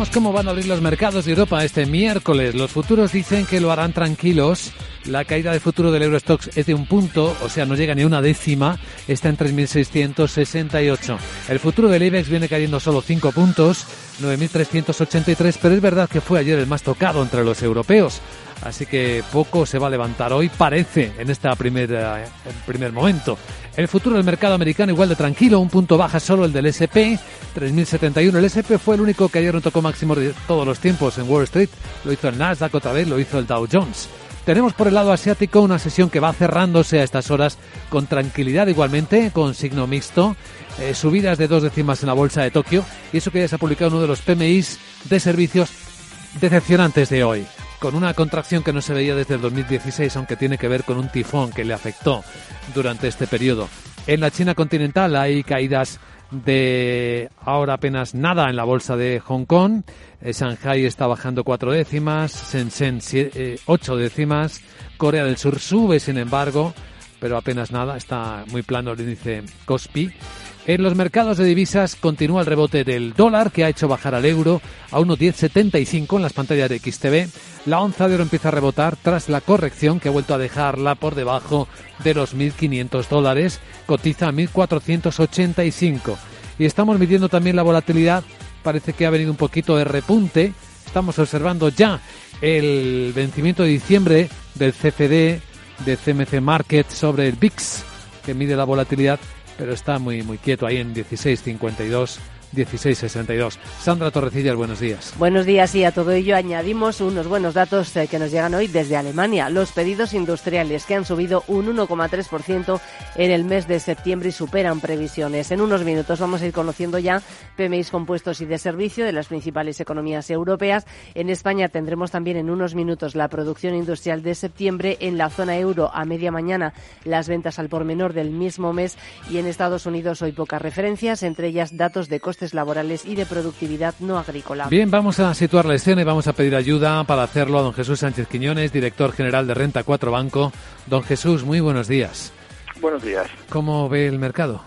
Veamos cómo van a abrir los mercados de Europa este miércoles. Los futuros dicen que lo harán tranquilos. La caída de futuro del Eurostox es de un punto, o sea, no llega ni una décima. Está en 3.668. El futuro del IBEX viene cayendo solo 5 puntos, 9.383, pero es verdad que fue ayer el más tocado entre los europeos. Así que poco se va a levantar hoy, parece, en este primer, primer momento. El futuro del mercado americano igual de tranquilo, un punto baja solo el del SP, 3071. El SP fue el único que ayer no tocó máximo de todos los tiempos en Wall Street. Lo hizo el Nasdaq otra vez, lo hizo el Dow Jones. Tenemos por el lado asiático una sesión que va cerrándose a estas horas con tranquilidad igualmente, con signo mixto, eh, subidas de dos décimas en la bolsa de Tokio y eso que ya se ha publicado uno de los PMIs de servicios decepcionantes de hoy con una contracción que no se veía desde el 2016, aunque tiene que ver con un tifón que le afectó durante este periodo. En la China continental hay caídas de ahora apenas nada en la bolsa de Hong Kong. Eh, Shanghai está bajando cuatro décimas, Shenzhen eh, ocho décimas, Corea del Sur sube sin embargo, pero apenas nada, está muy plano el índice Kospi. En los mercados de divisas continúa el rebote del dólar que ha hecho bajar al euro a 1,1075 en las pantallas de XTV. La onza de oro empieza a rebotar tras la corrección que ha vuelto a dejarla por debajo de los 1.500 dólares. Cotiza a 1.485. Y estamos midiendo también la volatilidad. Parece que ha venido un poquito de repunte. Estamos observando ya el vencimiento de diciembre del CFD de CMC Market sobre el VIX, que mide la volatilidad, pero está muy, muy quieto ahí en 16.52 1662. Sandra Torrecillas, buenos días. Buenos días y a todo ello añadimos unos buenos datos eh, que nos llegan hoy desde Alemania. Los pedidos industriales que han subido un 1,3% en el mes de septiembre y superan previsiones. En unos minutos vamos a ir conociendo ya PMIs compuestos y de servicio de las principales economías europeas. En España tendremos también en unos minutos la producción industrial de septiembre. En la zona euro a media mañana las ventas al por menor del mismo mes y en Estados Unidos hoy pocas referencias, entre ellas datos de costes laborales y de productividad no agrícola. Bien, vamos a situar la escena y vamos a pedir ayuda para hacerlo a don Jesús Sánchez Quiñones, director general de Renta 4 Banco. Don Jesús, muy buenos días. Buenos días. ¿Cómo ve el mercado?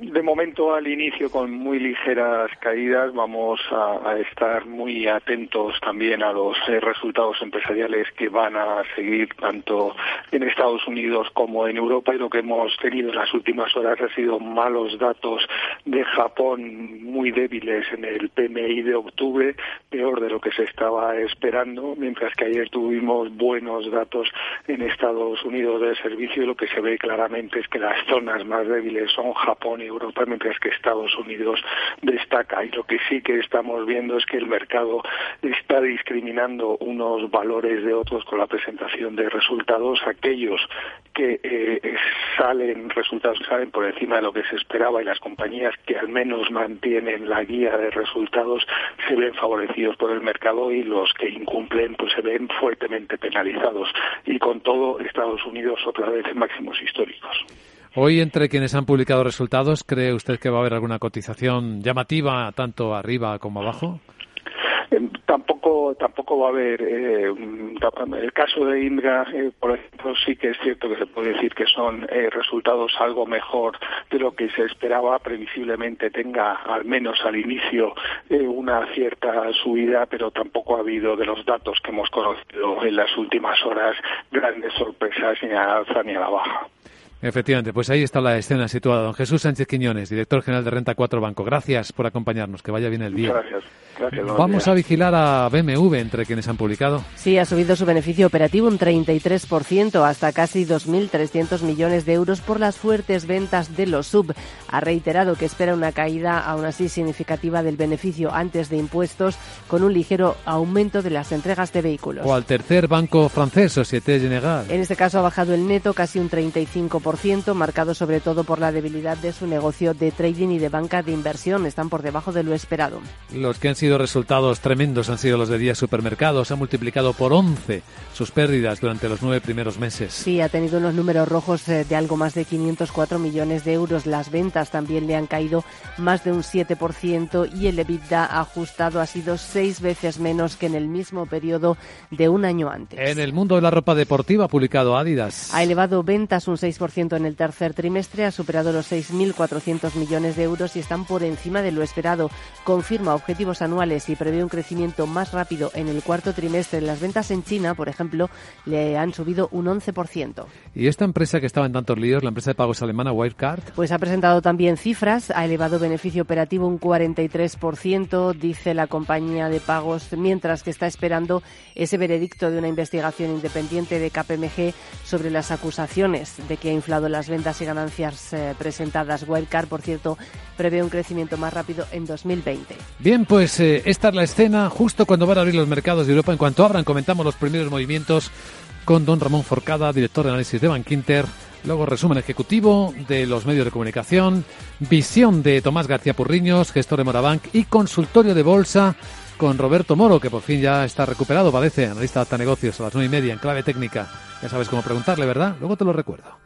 De momento al inicio con muy ligeras caídas vamos a, estar muy atentos también a los eh, resultados empresariales que van a seguir tanto en Estados Unidos como en Europa. Y lo que hemos tenido en las últimas horas ha sido malos datos de Japón muy débiles en el PMI de octubre, peor de lo que se estaba esperando, mientras que ayer tuvimos buenos datos en Estados Unidos de servicio. Y lo que se ve claramente es que las zonas más débiles son Japón y Europa, mientras que Estados Unidos destaca. Y lo que sí que estamos viendo es que el mercado está discriminando unos valores de otros con la presentación de resultados. Aquellos que eh, salen, resultados salen por encima de lo que se esperaba y las compañías que al menos mantienen la guía de resultados se ven favorecidos por el mercado y los que incumplen pues se ven fuertemente penalizados. Y con todo, Estados Unidos otra vez en máximos históricos. Hoy, entre quienes han publicado resultados, ¿cree usted que va a haber alguna cotización llamativa tanto arriba como abajo? Eh, tampoco tampoco va a haber eh, el caso de Indra eh, por ejemplo sí que es cierto que se puede decir que son resultados algo mejor de lo que se esperaba previsiblemente tenga al menos al inicio una cierta subida pero tampoco ha habido de los datos que hemos conocido en las últimas horas grandes sorpresas ni a la alza ni a la baja Efectivamente, pues ahí está la escena situada. Don Jesús Sánchez Quiñones, director general de Renta 4 Banco. Gracias por acompañarnos, que vaya bien el día. Gracias. Gracias Vamos a vigilar a BMW entre quienes han publicado. Sí, ha subido su beneficio operativo un 33% hasta casi 2.300 millones de euros por las fuertes ventas de los sub. Ha reiterado que espera una caída aún así significativa del beneficio antes de impuestos con un ligero aumento de las entregas de vehículos. O al tercer banco francés, Société Générale. En este caso ha bajado el neto casi un 35%, marcado sobre todo por la debilidad de su negocio de trading y de banca de inversión. Están por debajo de lo esperado. Los que han sido resultados tremendos han sido los de Días Supermercados. Ha multiplicado por 11 sus pérdidas durante los nueve primeros meses. Sí, ha tenido unos números rojos eh, de algo más de 504 millones de euros. Las ventas también le han caído más de un 7% y el EBITDA ajustado ha sido seis veces menos que en el mismo periodo de un año antes. En el mundo de la ropa deportiva ha publicado Adidas. Ha elevado ventas un 6% en el tercer trimestre, ha superado los 6.400 millones de euros y están por encima de lo esperado. Confirma objetivos anuales y prevé un crecimiento más rápido en el cuarto trimestre. Las ventas en China, por ejemplo, le han subido un 11%. ¿Y esta empresa que estaba en tantos líos, la empresa de pagos alemana Wirecard? Pues ha presentado también cifras, ha elevado beneficio operativo un 43%, dice la compañía de pagos, mientras que está esperando ese veredicto de una investigación independiente de KPMG sobre las acusaciones de que ha inflado las ventas y ganancias eh, presentadas. Wirecard, por cierto, prevé un crecimiento más rápido en 2020. Bien, pues eh, esta es la escena justo cuando van a abrir los mercados de Europa. En cuanto abran, comentamos los primeros movimientos con don Ramón Forcada, director de análisis de Bankinter. Luego resumen ejecutivo de los medios de comunicación, visión de Tomás García Purriños, gestor de Morabank y consultorio de bolsa con Roberto Moro, que por fin ya está recuperado, parece, analista de negocios a las nueve y media en clave técnica. Ya sabes cómo preguntarle, ¿verdad? Luego te lo recuerdo.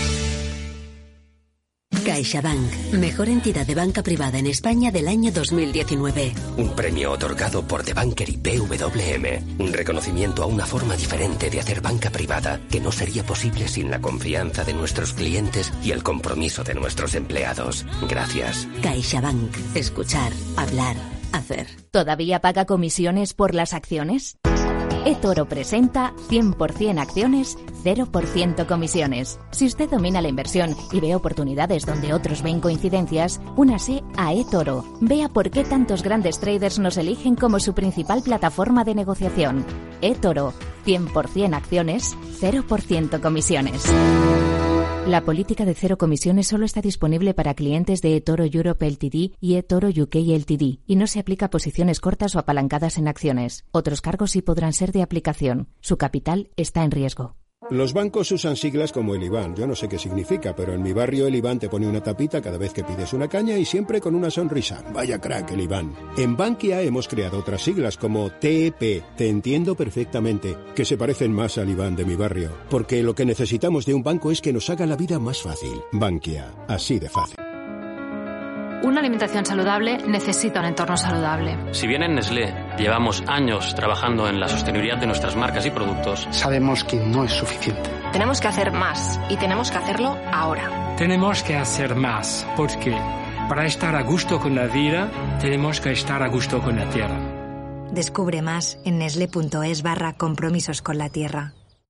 CaixaBank, mejor entidad de banca privada en España del año 2019. Un premio otorgado por The Banker y BWM. Un reconocimiento a una forma diferente de hacer banca privada que no sería posible sin la confianza de nuestros clientes y el compromiso de nuestros empleados. Gracias. CaixaBank. Escuchar, hablar, hacer. ¿Todavía paga comisiones por las acciones? eToro presenta 100% acciones, 0% comisiones. Si usted domina la inversión y ve oportunidades donde otros ven coincidencias, únase a eToro. Vea por qué tantos grandes traders nos eligen como su principal plataforma de negociación. eToro, 100% acciones, 0% comisiones. La política de cero comisiones solo está disponible para clientes de eToro Europe Ltd y eToro UK Ltd y no se aplica a posiciones cortas o apalancadas en acciones. Otros cargos sí podrán ser de aplicación. Su capital está en riesgo. Los bancos usan siglas como el IBAN. Yo no sé qué significa, pero en mi barrio el IBAN te pone una tapita cada vez que pides una caña y siempre con una sonrisa. Vaya crack el IBAN. En Bankia hemos creado otras siglas como TEP. Te entiendo perfectamente, que se parecen más al IBAN de mi barrio. Porque lo que necesitamos de un banco es que nos haga la vida más fácil. Bankia, así de fácil. Una alimentación saludable necesita un entorno saludable. Si bien en Nestlé llevamos años trabajando en la sostenibilidad de nuestras marcas y productos, sabemos que no es suficiente. Tenemos que hacer más y tenemos que hacerlo ahora. Tenemos que hacer más porque para estar a gusto con la vida tenemos que estar a gusto con la tierra. Descubre más en nesle.es barra compromisos con la tierra.